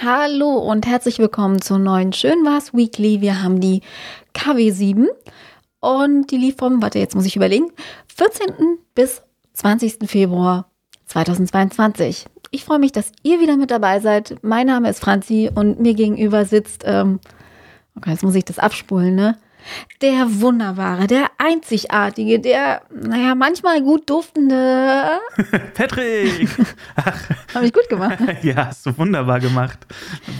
Hallo und herzlich willkommen zur neuen Schön war's Weekly. Wir haben die KW7 und die lief vom, warte, jetzt muss ich überlegen, 14. bis 20. Februar 2022. Ich freue mich, dass ihr wieder mit dabei seid. Mein Name ist Franzi und mir gegenüber sitzt, ähm, okay, jetzt muss ich das abspulen, ne? Der wunderbare, der einzigartige, der, naja, manchmal gut duftende. Patrick! Habe ich gut gemacht. Ne? ja, hast du wunderbar gemacht.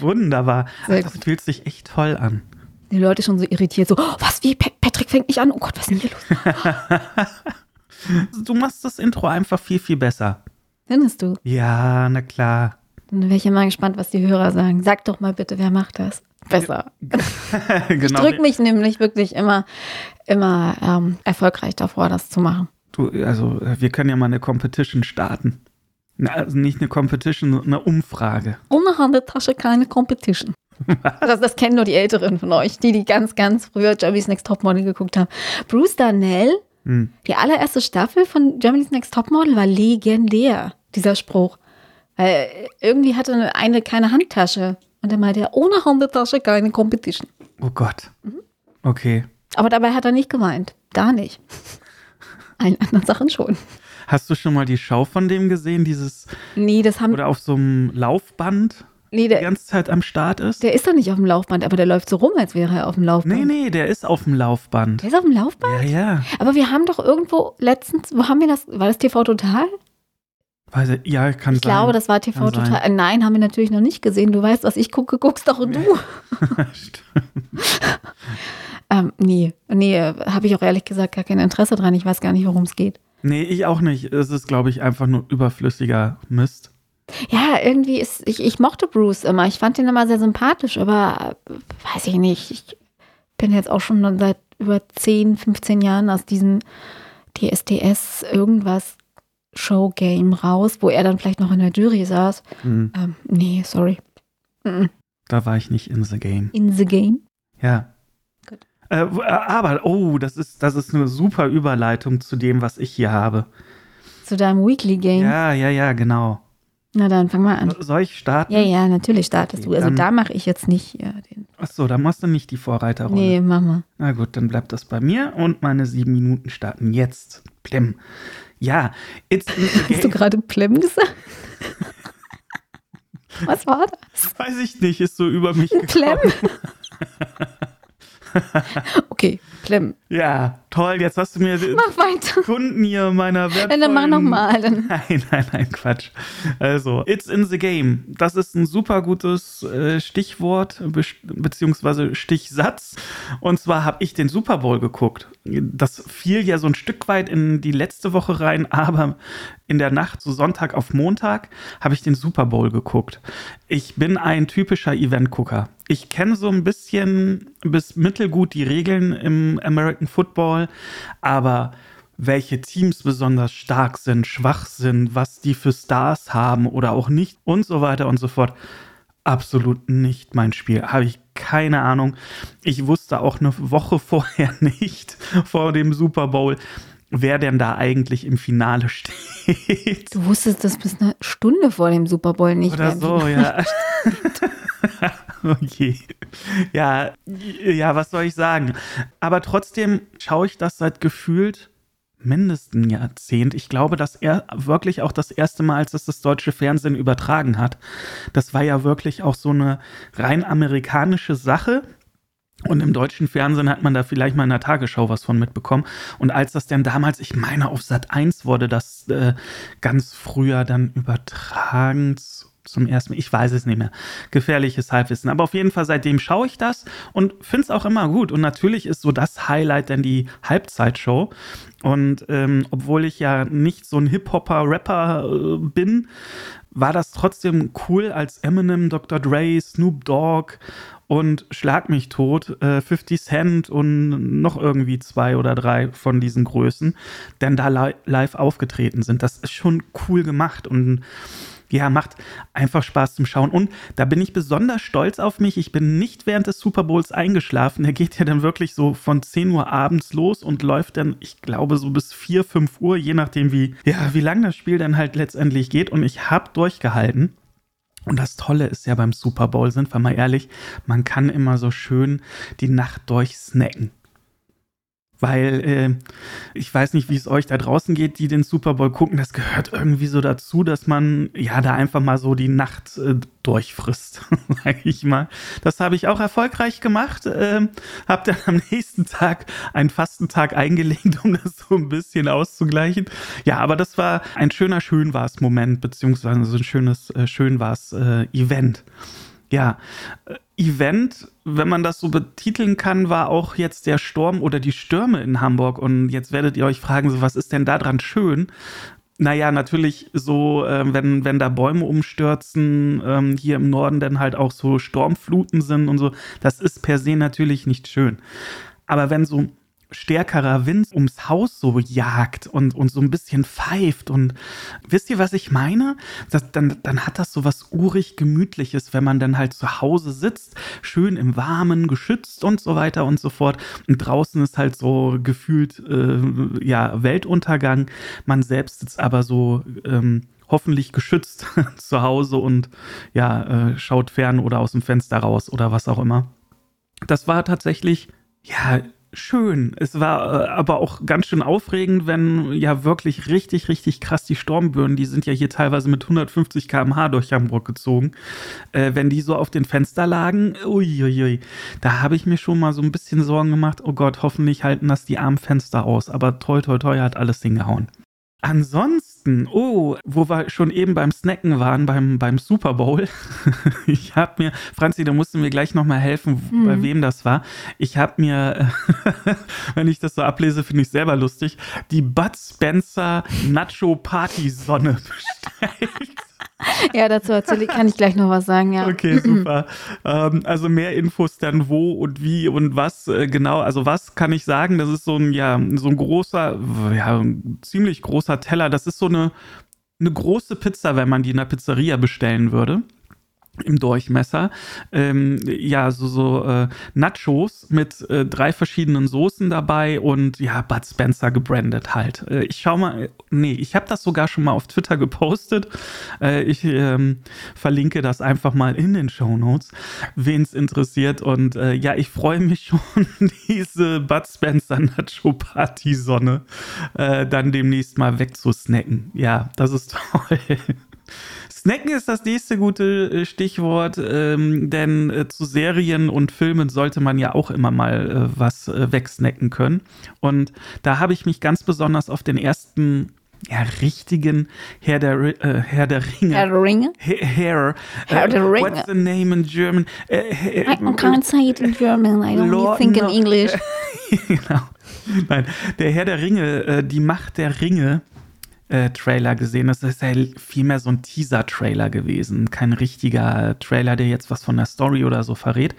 Wunderbar. Ach, das fühlt sich echt toll an. Die Leute schon so irritiert, so, oh, was, wie, Patrick fängt nicht an? Oh Gott, was ist denn hier los? du machst das Intro einfach viel, viel besser. Findest du? Ja, na klar. Dann wäre ich ja mal gespannt, was die Hörer sagen. Sag doch mal bitte, wer macht das? Besser. genau. Ich drücke mich nämlich wirklich immer, immer ähm, erfolgreich davor, das zu machen. Du, also wir können ja mal eine Competition starten. Also nicht eine Competition, eine Umfrage. Ohne Handeltasche keine Competition. Das, das, kennen nur die Älteren von euch, die, die ganz, ganz früher Germany's Next Topmodel geguckt haben. Bruce Darnell, hm. die allererste Staffel von Germany's Next Topmodel war legendär, dieser Spruch. Weil irgendwie hatte eine keine Handtasche. Und er meinte, ja, ohne Handtasche keine Competition. Oh Gott. Mhm. Okay. Aber dabei hat er nicht geweint. Da nicht. Allen anderen Sachen schon. Hast du schon mal die Schau von dem gesehen, dieses? Nee, das haben. Oder auf so einem Laufband? Nee, der, die ganze Zeit am Start ist? Der ist doch nicht auf dem Laufband, aber der läuft so rum, als wäre er auf dem Laufband. Nee, nee, der ist auf dem Laufband. Der ist auf dem Laufband? Ja, ja. Aber wir haben doch irgendwo letztens, wo haben wir das? War das TV Total? Weiß ich, ja, kann ich sein. glaube, das war TV kann Total. Sein. Nein, haben wir natürlich noch nicht gesehen. Du weißt, was ich gucke, guckst doch du. ähm, nee, nee, habe ich auch ehrlich gesagt gar kein Interesse dran. Ich weiß gar nicht, worum es geht. Nee, ich auch nicht. Es ist, glaube ich, einfach nur überflüssiger Mist. Ja, irgendwie ist, ich, ich mochte Bruce immer. Ich fand ihn immer sehr sympathisch, aber weiß ich nicht. Ich bin jetzt auch schon seit über 10, 15 Jahren aus diesem DSDS irgendwas Showgame raus, wo er dann vielleicht noch in der Jury saß. Mhm. Ähm, nee, sorry. Mhm. Da war ich nicht in the game. In the game? Ja. Gut. Äh, äh, aber, oh, das ist, das ist eine super Überleitung zu dem, was ich hier habe. Zu deinem Weekly Game? Ja, ja, ja, genau. Na dann, fang mal an. Soll ich starten? Ja, ja, natürlich startest okay, du. Also da mache ich jetzt nicht ja, den. Achso, da machst du nicht die Vorreiterrolle. Nee, mach mal. Na gut, dann bleibt das bei mir und meine sieben Minuten starten jetzt. Plim. Ja, it's Hast du gerade Plem gesagt? Was war das? Weiß ich nicht, ist so über mich gekommen. Plem? okay, Clem. Ja, toll. Jetzt hast du mir mach weiter. Kunden hier meiner wertvollen... Dann mach nochmal. Nein, nein, nein, Quatsch. Also, it's in the game. Das ist ein super gutes äh, Stichwort be beziehungsweise Stichsatz. Und zwar habe ich den Super Bowl geguckt. Das fiel ja so ein Stück weit in die letzte Woche rein, aber in der Nacht, so Sonntag auf Montag, habe ich den Super Bowl geguckt. Ich bin ein typischer Event-Gucker. Ich kenne so ein bisschen bis mittelgut die Regeln im American Football, aber welche Teams besonders stark sind, schwach sind, was die für Stars haben oder auch nicht und so weiter und so fort. Absolut nicht mein Spiel. Habe ich keine Ahnung. Ich wusste auch eine Woche vorher nicht, vor dem Super Bowl, wer denn da eigentlich im Finale steht. Du wusstest das bis eine Stunde vor dem Super Bowl nicht. Oder so, ja. okay. Ja, ja, was soll ich sagen? Aber trotzdem schaue ich das seit gefühlt mindestens ein Jahrzehnt. Ich glaube, dass er wirklich auch das erste Mal, als es das deutsche Fernsehen übertragen hat. Das war ja wirklich auch so eine rein amerikanische Sache. Und im deutschen Fernsehen hat man da vielleicht mal in der Tagesschau was von mitbekommen. Und als das dann damals, ich meine, auf Sat 1 wurde das äh, ganz früher dann übertragen zum ersten Mal. Ich weiß es nicht mehr. Gefährliches Halbwissen. Aber auf jeden Fall, seitdem schaue ich das und finde es auch immer gut. Und natürlich ist so das Highlight dann die Halbzeitshow. Und ähm, obwohl ich ja nicht so ein Hip-Hopper, Rapper äh, bin, war das trotzdem cool, als Eminem, Dr. Dre, Snoop Dogg und Schlag mich tot, äh, 50 Cent und noch irgendwie zwei oder drei von diesen Größen, denn da li live aufgetreten sind. Das ist schon cool gemacht und ja, macht einfach Spaß zum Schauen. Und da bin ich besonders stolz auf mich. Ich bin nicht während des Super Bowls eingeschlafen. Der geht ja dann wirklich so von 10 Uhr abends los und läuft dann, ich glaube, so bis 4, 5 Uhr, je nachdem, wie, ja, wie lang das Spiel dann halt letztendlich geht. Und ich habe durchgehalten. Und das Tolle ist ja beim Super Bowl, sind wir mal ehrlich, man kann immer so schön die Nacht durchsnacken. Weil äh, ich weiß nicht, wie es euch da draußen geht, die den Super Bowl gucken. Das gehört irgendwie so dazu, dass man ja da einfach mal so die Nacht äh, durchfrisst, sage ich mal. Das habe ich auch erfolgreich gemacht. Äh, habe dann am nächsten Tag einen Fastentag eingelegt, um das so ein bisschen auszugleichen. Ja, aber das war ein schöner Schönwars-Moment, beziehungsweise so ein schönes äh, Schönwars-Event. äh, wenn man das so betiteln kann, war auch jetzt der Sturm oder die Stürme in Hamburg. Und jetzt werdet ihr euch fragen, so, was ist denn da dran schön? Naja, natürlich so, äh, wenn, wenn da Bäume umstürzen, ähm, hier im Norden dann halt auch so Sturmfluten sind und so, das ist per se natürlich nicht schön. Aber wenn so stärkerer Wind ums Haus so jagt und, und so ein bisschen pfeift. Und wisst ihr, was ich meine? Das, dann, dann hat das so was urig Gemütliches, wenn man dann halt zu Hause sitzt, schön im Warmen, geschützt und so weiter und so fort. Und draußen ist halt so gefühlt, äh, ja, Weltuntergang. Man selbst sitzt aber so, ähm, hoffentlich geschützt zu Hause und ja, äh, schaut fern oder aus dem Fenster raus oder was auch immer. Das war tatsächlich, ja, schön. Es war äh, aber auch ganz schön aufregend, wenn ja wirklich richtig, richtig krass die Sturmböen, die sind ja hier teilweise mit 150 km/h durch Hamburg gezogen, äh, wenn die so auf den Fenster lagen, uiuiui, da habe ich mir schon mal so ein bisschen Sorgen gemacht, oh Gott, hoffentlich halten das die Armfenster aus, aber toi, toi, toi hat alles hingehauen. Ansonsten, oh, wo wir schon eben beim Snacken waren, beim, beim Super Bowl. ich habe mir, Franzi, da musst du mir gleich nochmal helfen, mhm. bei wem das war. Ich habe mir, wenn ich das so ablese, finde ich selber lustig, die Bud Spencer Nacho Party Sonne bestellt. Ja, dazu kann ich gleich noch was sagen, ja. Okay, super. ähm, also mehr Infos dann wo und wie und was äh, genau. Also was kann ich sagen? Das ist so ein, ja, so ein großer, ja, ein ziemlich großer Teller. Das ist so eine, eine große Pizza, wenn man die in der Pizzeria bestellen würde im Durchmesser. Ähm, ja, so, so äh, Nachos mit äh, drei verschiedenen Soßen dabei und ja, Bud Spencer gebrandet halt. Äh, ich schau mal, nee, ich habe das sogar schon mal auf Twitter gepostet. Äh, ich ähm, verlinke das einfach mal in den Show Notes, wen es interessiert. Und äh, ja, ich freue mich schon, diese Bud Spencer Nacho Party Sonne äh, dann demnächst mal wegzusnacken. Ja, das ist toll. Snacken ist das nächste gute äh, Stichwort, ähm, denn äh, zu Serien und Filmen sollte man ja auch immer mal äh, was äh, wegsnacken können. Und da habe ich mich ganz besonders auf den ersten ja, richtigen Herr der, äh, Herr der Ringe. Herr der Ringe? Herr, Herr der Ringe. What's the name in German? Äh, I can't say it in German. I only Lord, think in. English. genau. Nein, der Herr der Ringe, die Macht der Ringe äh, Trailer gesehen. Das ist ja vielmehr so ein Teaser-Trailer gewesen. Kein richtiger Trailer, der jetzt was von der Story oder so verrät.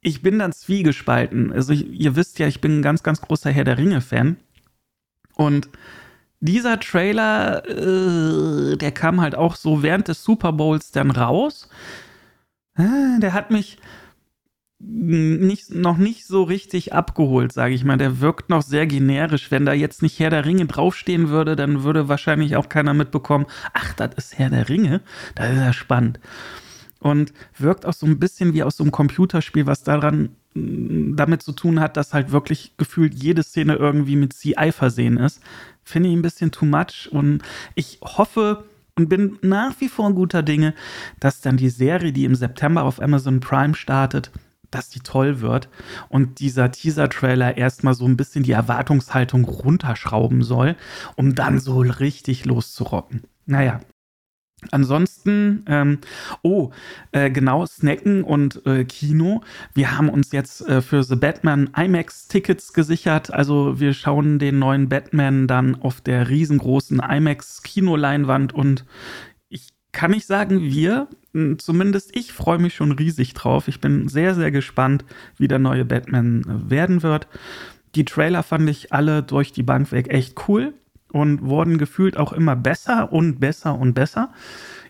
Ich bin dann zwiegespalten. Also, ich, ihr wisst ja, ich bin ein ganz, ganz großer Herr der Ringe-Fan. Und dieser Trailer, äh, der kam halt auch so während des Super Bowls dann raus. Äh, der hat mich nicht, noch nicht so richtig abgeholt, sage ich mal. Der wirkt noch sehr generisch. Wenn da jetzt nicht Herr der Ringe draufstehen würde, dann würde wahrscheinlich auch keiner mitbekommen, ach, das ist Herr der Ringe. Das ist ja spannend. Und wirkt auch so ein bisschen wie aus so einem Computerspiel, was daran damit zu tun hat, dass halt wirklich gefühlt jede Szene irgendwie mit CI versehen ist. Finde ich ein bisschen too much. Und ich hoffe, und bin nach wie vor guter Dinge, dass dann die Serie, die im September auf Amazon Prime startet, dass die toll wird und dieser Teaser-Trailer erstmal so ein bisschen die Erwartungshaltung runterschrauben soll, um dann so richtig loszurocken. Naja. Ansonsten, ähm, oh, äh, genau, Snacken und äh, Kino. Wir haben uns jetzt äh, für The Batman IMAX-Tickets gesichert. Also wir schauen den neuen Batman dann auf der riesengroßen IMAX-Kinoleinwand und ich kann nicht sagen, wir, zumindest ich freue mich schon riesig drauf. Ich bin sehr, sehr gespannt, wie der neue Batman äh, werden wird. Die Trailer fand ich alle durch die Bank weg echt cool und wurden gefühlt auch immer besser und besser und besser.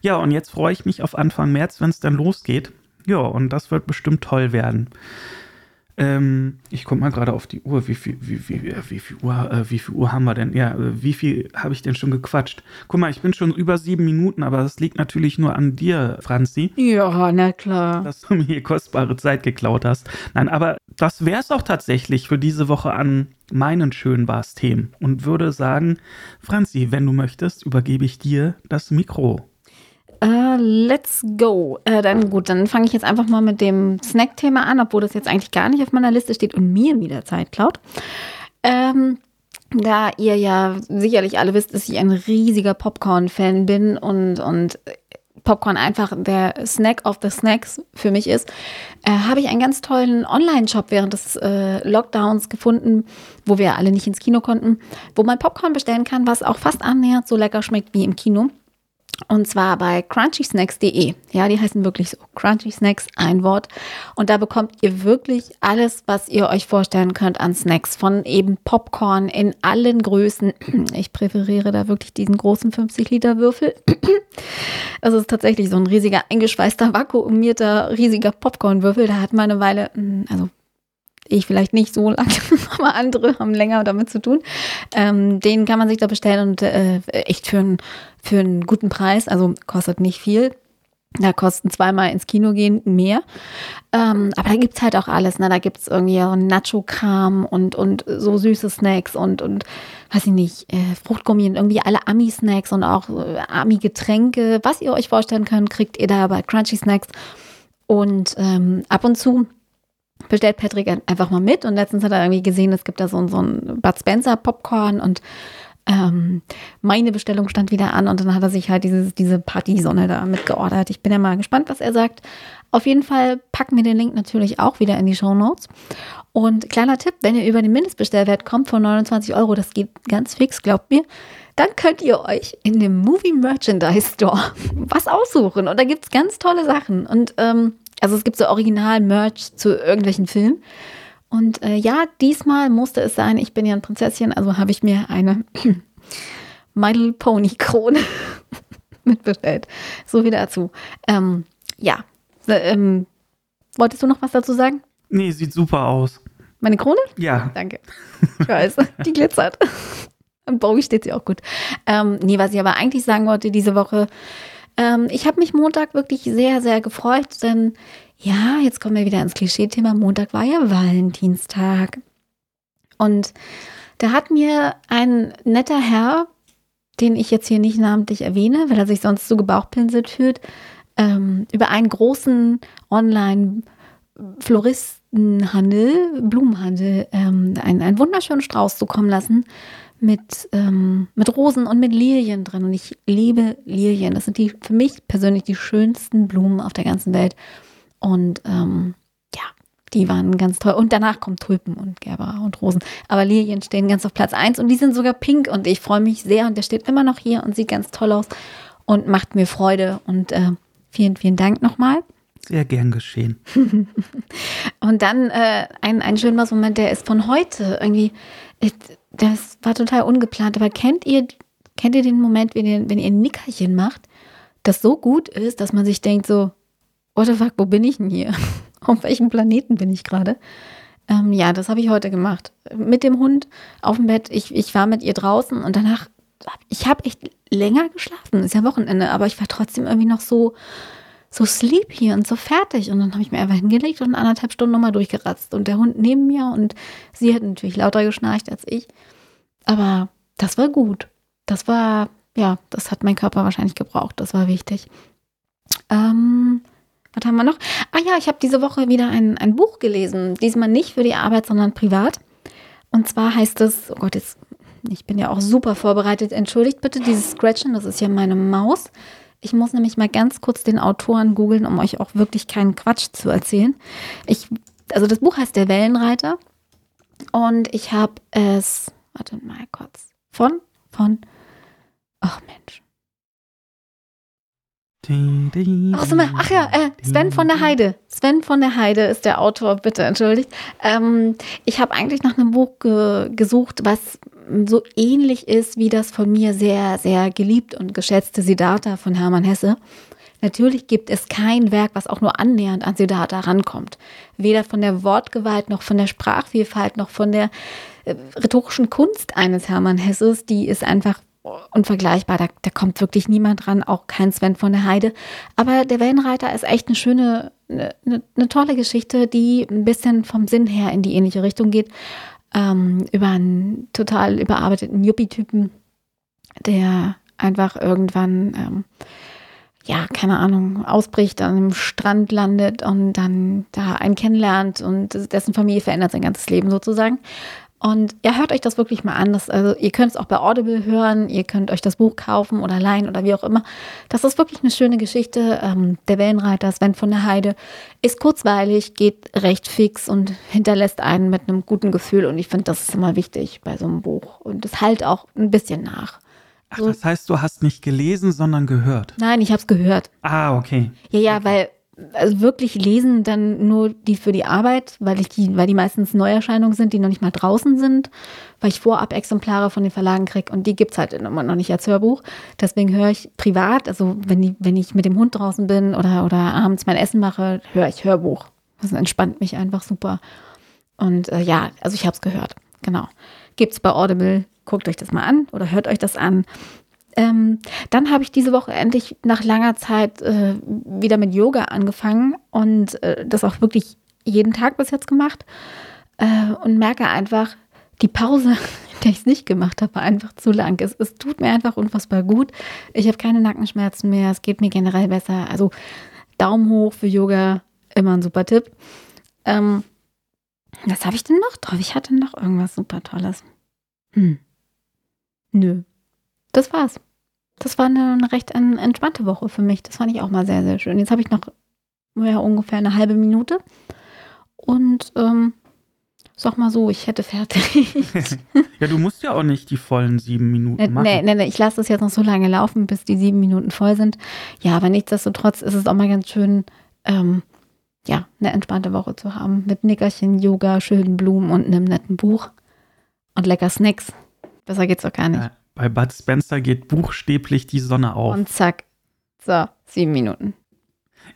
Ja, und jetzt freue ich mich auf Anfang März, wenn es dann losgeht. Ja, und das wird bestimmt toll werden. Ähm, ich gucke mal gerade auf die Uhr. Wie viel, wie, wie, wie, viel Uhr, äh, wie viel Uhr haben wir denn? Ja, äh, wie viel habe ich denn schon gequatscht? Guck mal, ich bin schon über sieben Minuten, aber das liegt natürlich nur an dir, Franzi. Ja, na klar. Dass du mir hier kostbare Zeit geklaut hast. Nein, aber das wäre es auch tatsächlich für diese Woche an meinen schönen Bars-Themen und würde sagen, Franzi, wenn du möchtest, übergebe ich dir das Mikro. Uh, let's go. Äh, dann gut, dann fange ich jetzt einfach mal mit dem Snack-Thema an, obwohl das jetzt eigentlich gar nicht auf meiner Liste steht und mir wieder Zeit klaut. Ähm, da ihr ja sicherlich alle wisst, dass ich ein riesiger Popcorn-Fan bin und, und Popcorn einfach der Snack of the Snacks für mich ist, äh, habe ich einen ganz tollen Online-Shop während des äh, Lockdowns gefunden, wo wir alle nicht ins Kino konnten, wo man Popcorn bestellen kann, was auch fast annähernd so lecker schmeckt wie im Kino. Und zwar bei crunchy-snacks.de. Ja, die heißen wirklich so. Crunchy Snacks, ein Wort. Und da bekommt ihr wirklich alles, was ihr euch vorstellen könnt an Snacks. Von eben Popcorn in allen Größen. Ich präferiere da wirklich diesen großen 50-Liter-Würfel. Das ist tatsächlich so ein riesiger, eingeschweißter, vakuumierter, riesiger Popcorn-Würfel. Da hat man eine Weile, hm, also ich vielleicht nicht so lange, aber andere haben länger damit zu tun. Ähm, den kann man sich da bestellen und äh, echt für, ein, für einen guten Preis, also kostet nicht viel. Da kosten zweimal ins Kino gehen mehr. Ähm, aber da gibt es halt auch alles. Ne? Da gibt es irgendwie Nacho-Kram und, und so süße Snacks und, und weiß ich nicht, äh, Fruchtgummi und irgendwie alle Ami-Snacks und auch äh, Ami-Getränke. Was ihr euch vorstellen könnt, kriegt ihr da bei Crunchy Snacks. Und ähm, ab und zu bestellt Patrick einfach mal mit. Und letztens hat er irgendwie gesehen, es gibt da so, so ein Bud Spencer Popcorn und ähm, meine Bestellung stand wieder an und dann hat er sich halt dieses, diese Partysonne da mitgeordert. Ich bin ja mal gespannt, was er sagt. Auf jeden Fall packen wir den Link natürlich auch wieder in die Show Notes. Und kleiner Tipp, wenn ihr über den Mindestbestellwert kommt von 29 Euro, das geht ganz fix, glaubt mir, dann könnt ihr euch in dem Movie Merchandise Store was aussuchen. Und da gibt es ganz tolle Sachen. Und ähm, also es gibt so Original-Merch zu irgendwelchen Filmen. Und äh, ja, diesmal musste es sein, ich bin ja ein Prinzesschen, also habe ich mir eine My Little Pony Krone mitbestellt. So wie dazu. Ähm, ja. Ähm, wolltest du noch was dazu sagen? Nee, sieht super aus. Meine Krone? Ja. Danke. Ich weiß, die glitzert. Und Bowie steht sie auch gut. Ähm, nee, was ich aber eigentlich sagen wollte diese Woche, ähm, ich habe mich Montag wirklich sehr, sehr gefreut, denn ja, jetzt kommen wir wieder ins Klischee-Thema. Montag war ja Valentinstag. Und da hat mir ein netter Herr, den ich jetzt hier nicht namentlich erwähne, weil er sich sonst so gebauchpinselt fühlt, ähm, über einen großen Online-Floristenhandel, Blumenhandel, ähm, einen, einen wunderschönen Strauß zukommen lassen mit, ähm, mit Rosen und mit Lilien drin. Und ich liebe Lilien. Das sind die für mich persönlich die schönsten Blumen auf der ganzen Welt. Und ähm, ja, die waren ganz toll. Und danach kommen Tulpen und Gerber und Rosen. Aber Lilien stehen ganz auf Platz 1 und die sind sogar pink. Und ich freue mich sehr. Und der steht immer noch hier und sieht ganz toll aus und macht mir Freude. Und äh, vielen, vielen Dank nochmal. Sehr gern geschehen. und dann äh, ein, ein schöner Moment, der ist von heute. Irgendwie, das war total ungeplant. Aber kennt ihr, kennt ihr den Moment, wenn ihr, wenn ihr ein Nickerchen macht, das so gut ist, dass man sich denkt so, what the fuck, wo bin ich denn hier? auf welchem Planeten bin ich gerade? Ähm, ja, das habe ich heute gemacht. Mit dem Hund auf dem Bett. Ich, ich war mit ihr draußen und danach, ich habe echt länger geschlafen. Ist ja Wochenende, aber ich war trotzdem irgendwie noch so, so sleepy und so fertig. Und dann habe ich mir einfach hingelegt und anderthalb Stunden nochmal durchgeratzt. Und der Hund neben mir und sie hat natürlich lauter geschnarcht als ich. Aber das war gut. Das war, ja, das hat mein Körper wahrscheinlich gebraucht. Das war wichtig. Ähm, was haben wir noch? Ah ja, ich habe diese Woche wieder ein, ein Buch gelesen. Diesmal nicht für die Arbeit, sondern privat. Und zwar heißt es, oh Gott, jetzt, ich bin ja auch super vorbereitet. Entschuldigt bitte dieses Scratchen, das ist ja meine Maus. Ich muss nämlich mal ganz kurz den Autoren googeln, um euch auch wirklich keinen Quatsch zu erzählen. Ich, also das Buch heißt Der Wellenreiter. Und ich habe es Warte mal kurz. Von, von, ach Mensch. Ach, ach ja, äh, Sven von der Heide. Sven von der Heide ist der Autor, bitte entschuldigt. Ähm, ich habe eigentlich nach einem Buch ge gesucht, was so ähnlich ist wie das von mir sehr, sehr geliebt und geschätzte Siddhartha von Hermann Hesse. Natürlich gibt es kein Werk, was auch nur annähernd an Siddhartha rankommt. Weder von der Wortgewalt noch von der Sprachvielfalt noch von der äh, rhetorischen Kunst eines Hermann Hesses. Die ist einfach unvergleichbar. Da, da kommt wirklich niemand dran, auch kein Sven von der Heide. Aber der Wellenreiter ist echt eine schöne, eine, eine tolle Geschichte, die ein bisschen vom Sinn her in die ähnliche Richtung geht. Ähm, über einen total überarbeiteten Yuppie-Typen, der einfach irgendwann, ähm, ja, keine Ahnung, ausbricht, an einem Strand landet und dann da einen kennenlernt und dessen Familie verändert sein ganzes Leben sozusagen. Und ja, hört euch das wirklich mal an. Das, also, ihr könnt es auch bei Audible hören, ihr könnt euch das Buch kaufen oder leihen oder wie auch immer. Das ist wirklich eine schöne Geschichte. Ähm, der Wellenreiter Sven von der Heide ist kurzweilig, geht recht fix und hinterlässt einen mit einem guten Gefühl. Und ich finde, das ist immer wichtig bei so einem Buch. Und es halt auch ein bisschen nach. Ach, das heißt, du hast nicht gelesen, sondern gehört? Nein, ich habe es gehört. Ah, okay. Ja, ja, weil also wirklich lesen dann nur die für die Arbeit, weil ich die, weil die meistens Neuerscheinungen sind, die noch nicht mal draußen sind, weil ich vorab Exemplare von den Verlagen kriege und die gibt es halt immer noch nicht als Hörbuch. Deswegen höre ich privat, also wenn, die, wenn ich mit dem Hund draußen bin oder, oder abends mein Essen mache, höre ich Hörbuch. Das entspannt mich einfach super. Und äh, ja, also ich habe es gehört. Genau. Gibt es bei Audible. Guckt euch das mal an oder hört euch das an. Ähm, dann habe ich diese Woche endlich nach langer Zeit äh, wieder mit Yoga angefangen und äh, das auch wirklich jeden Tag bis jetzt gemacht äh, und merke einfach, die Pause, in der ich es nicht gemacht habe, war einfach zu lang. Es, es tut mir einfach unfassbar gut. Ich habe keine Nackenschmerzen mehr, es geht mir generell besser. Also Daumen hoch für Yoga, immer ein super Tipp. Ähm, was habe ich denn noch drauf? Ich hatte noch irgendwas super Tolles. Hm. Nö. Das war's das war eine, recht entspannte Woche für mich. Das fand ich auch mal sehr, sehr schön. Jetzt habe ich noch ja, ungefähr eine halbe Minute. Und ähm, sag mal so, ich hätte fertig. ja, du musst ja auch nicht die vollen sieben Minuten nee, machen. Nee, nee, nee, ich lasse das jetzt noch so lange laufen, bis die sieben Minuten voll sind. Ja, aber nichtsdestotrotz ist es auch mal ganz schön, ähm, ja, eine entspannte Woche zu haben. Mit Nickerchen, Yoga, schönen Blumen und einem netten Buch. Und lecker Snacks. Besser geht's doch gar nicht. Ja. Bei Bud Spencer geht buchstäblich die Sonne auf. Und zack. So, sieben Minuten.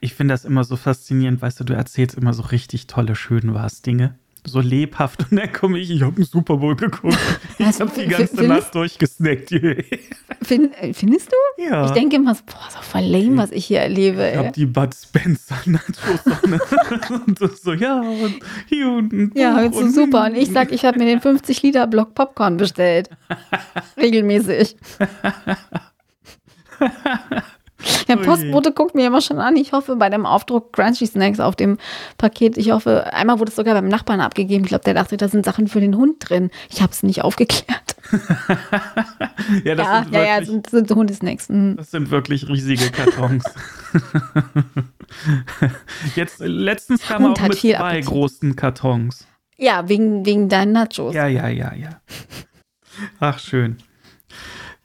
Ich finde das immer so faszinierend, weißt du, du erzählst immer so richtig tolle, schön was Dinge. So lebhaft und dann komme ich, ich habe einen Super Bowl geguckt. Ich habe die ganze Nacht durchgesnackt. Find, äh, findest du? Ja. Ich denke immer so, boah, so voll lame, was ich hier erlebe. Ich habe die Bud Spencer Nachos und so, ja, und hier unten. Ja, jetzt so super. Und ich sag, ich habe mir den 50 Liter Block Popcorn bestellt. Regelmäßig. Der Postbote guckt mir immer schon an. Ich hoffe, bei dem Aufdruck Crunchy Snacks auf dem Paket, ich hoffe, einmal wurde es sogar beim Nachbarn abgegeben. Ich glaube, der dachte, da sind Sachen für den Hund drin. Ich habe es nicht aufgeklärt. ja, das ja, sind ja, ja, sind, sind Hundesnacks. Mhm. Das sind wirklich riesige Kartons. Jetzt, letztens kam Hund auch mit zwei Appetit. großen Kartons. Ja, wegen, wegen deinen Nachos. Ja, ja, ja, ja. Ach, schön.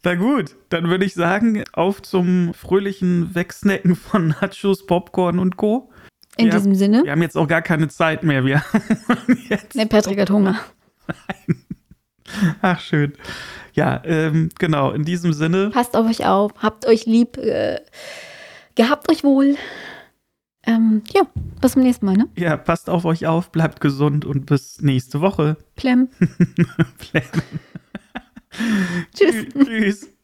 Na gut, dann würde ich sagen, auf zum fröhlichen Wegsnacken von Nachos, Popcorn und Co. In wir diesem haben, Sinne? Wir haben jetzt auch gar keine Zeit mehr. Wir nee, Patrick hat Hunger. Nein. Ach, schön. Ja, ähm, genau, in diesem Sinne. Passt auf euch auf, habt euch lieb, äh, gehabt euch wohl. Ähm, ja, bis zum nächsten Mal, ne? Ja, passt auf euch auf, bleibt gesund und bis nächste Woche. Plem. Plem. Tschüss. Tschüss.